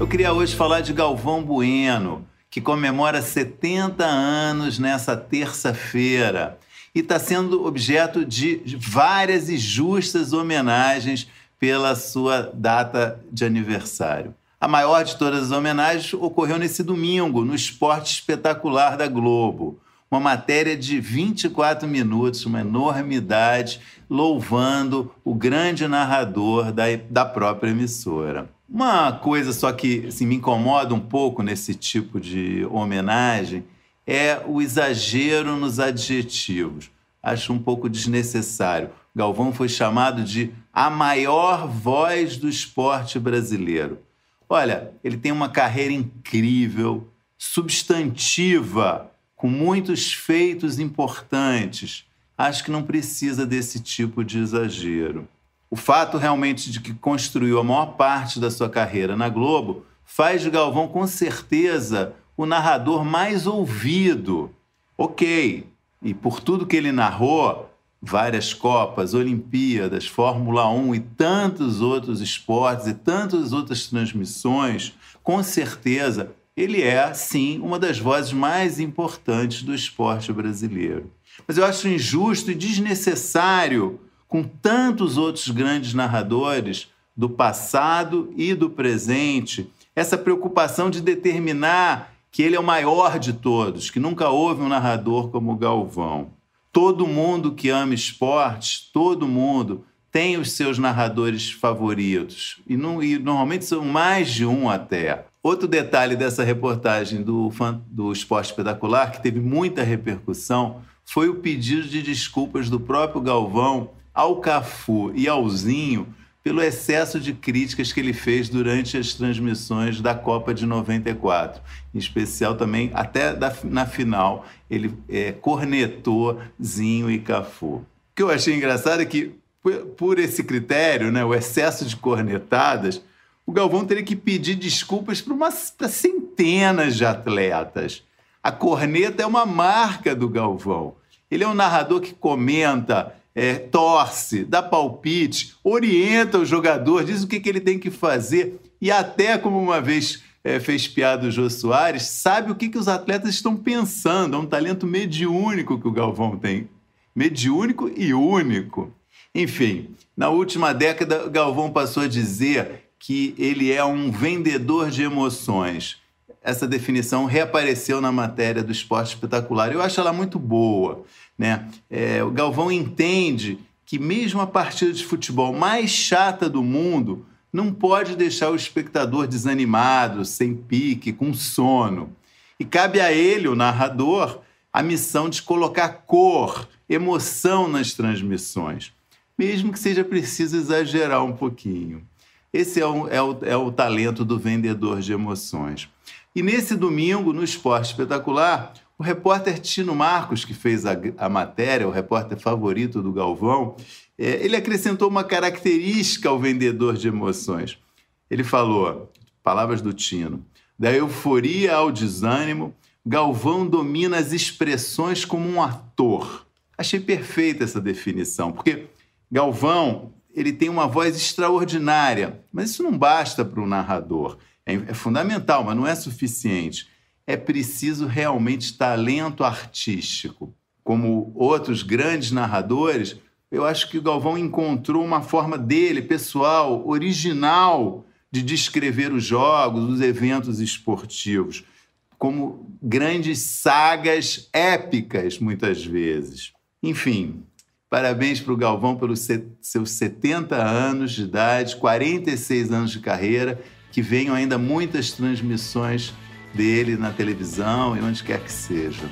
Eu queria hoje falar de Galvão Bueno, que comemora 70 anos nessa terça-feira e está sendo objeto de várias e justas homenagens pela sua data de aniversário. A maior de todas as homenagens ocorreu nesse domingo, no Esporte Espetacular da Globo. Uma matéria de 24 minutos, uma enormidade, louvando o grande narrador da, da própria emissora. Uma coisa só que assim, me incomoda um pouco nesse tipo de homenagem é o exagero nos adjetivos. Acho um pouco desnecessário. Galvão foi chamado de a maior voz do esporte brasileiro. Olha, ele tem uma carreira incrível, substantiva, com muitos feitos importantes. Acho que não precisa desse tipo de exagero. O fato realmente de que construiu a maior parte da sua carreira na Globo faz de Galvão, com certeza, o narrador mais ouvido. Ok, e por tudo que ele narrou, várias Copas, Olimpíadas, Fórmula 1 e tantos outros esportes e tantas outras transmissões, com certeza ele é, sim, uma das vozes mais importantes do esporte brasileiro. Mas eu acho injusto e desnecessário, com tantos outros grandes narradores do passado e do presente, essa preocupação de determinar que ele é o maior de todos, que nunca houve um narrador como Galvão. Todo mundo que ama esportes, todo mundo tem os seus narradores favoritos. E, não, e, normalmente são mais de um até. Outro detalhe dessa reportagem do, do Esporte Espetacular, que teve muita repercussão, foi o pedido de desculpas do próprio Galvão ao Cafu e ao Zinho pelo excesso de críticas que ele fez durante as transmissões da Copa de 94. Em especial também, até da, na final, ele é, cornetou Zinho e Cafu. O que eu achei engraçado é que, por, por esse critério, né, o excesso de cornetadas, o Galvão teria que pedir desculpas para centenas de atletas. A corneta é uma marca do Galvão. Ele é um narrador que comenta, é, torce, dá palpite, orienta o jogador, diz o que, que ele tem que fazer e até, como uma vez é, fez piada o Jô Soares, sabe o que, que os atletas estão pensando. É um talento mediúnico que o Galvão tem. Mediúnico e único. Enfim, na última década, Galvão passou a dizer que ele é um vendedor de emoções. Essa definição reapareceu na matéria do esporte espetacular. Eu acho ela muito boa. Né? É, o Galvão entende que mesmo a partida de futebol mais chata do mundo não pode deixar o espectador desanimado, sem pique, com sono. E cabe a ele, o narrador, a missão de colocar cor, emoção nas transmissões, mesmo que seja preciso exagerar um pouquinho. Esse é o, é o, é o talento do vendedor de emoções. E nesse domingo, no Esporte Espetacular, o repórter Tino Marcos, que fez a, a matéria, o repórter favorito do Galvão, é, ele acrescentou uma característica ao vendedor de emoções. Ele falou, palavras do Tino, da euforia ao desânimo, Galvão domina as expressões como um ator. Achei perfeita essa definição, porque Galvão ele tem uma voz extraordinária, mas isso não basta para o narrador. É, é fundamental, mas não é suficiente é preciso realmente talento artístico. Como outros grandes narradores, eu acho que o Galvão encontrou uma forma dele, pessoal, original, de descrever os jogos, os eventos esportivos, como grandes sagas épicas, muitas vezes. Enfim, parabéns para o Galvão pelos seus 70 anos de idade, 46 anos de carreira, que venham ainda muitas transmissões dele na televisão e onde quer que seja.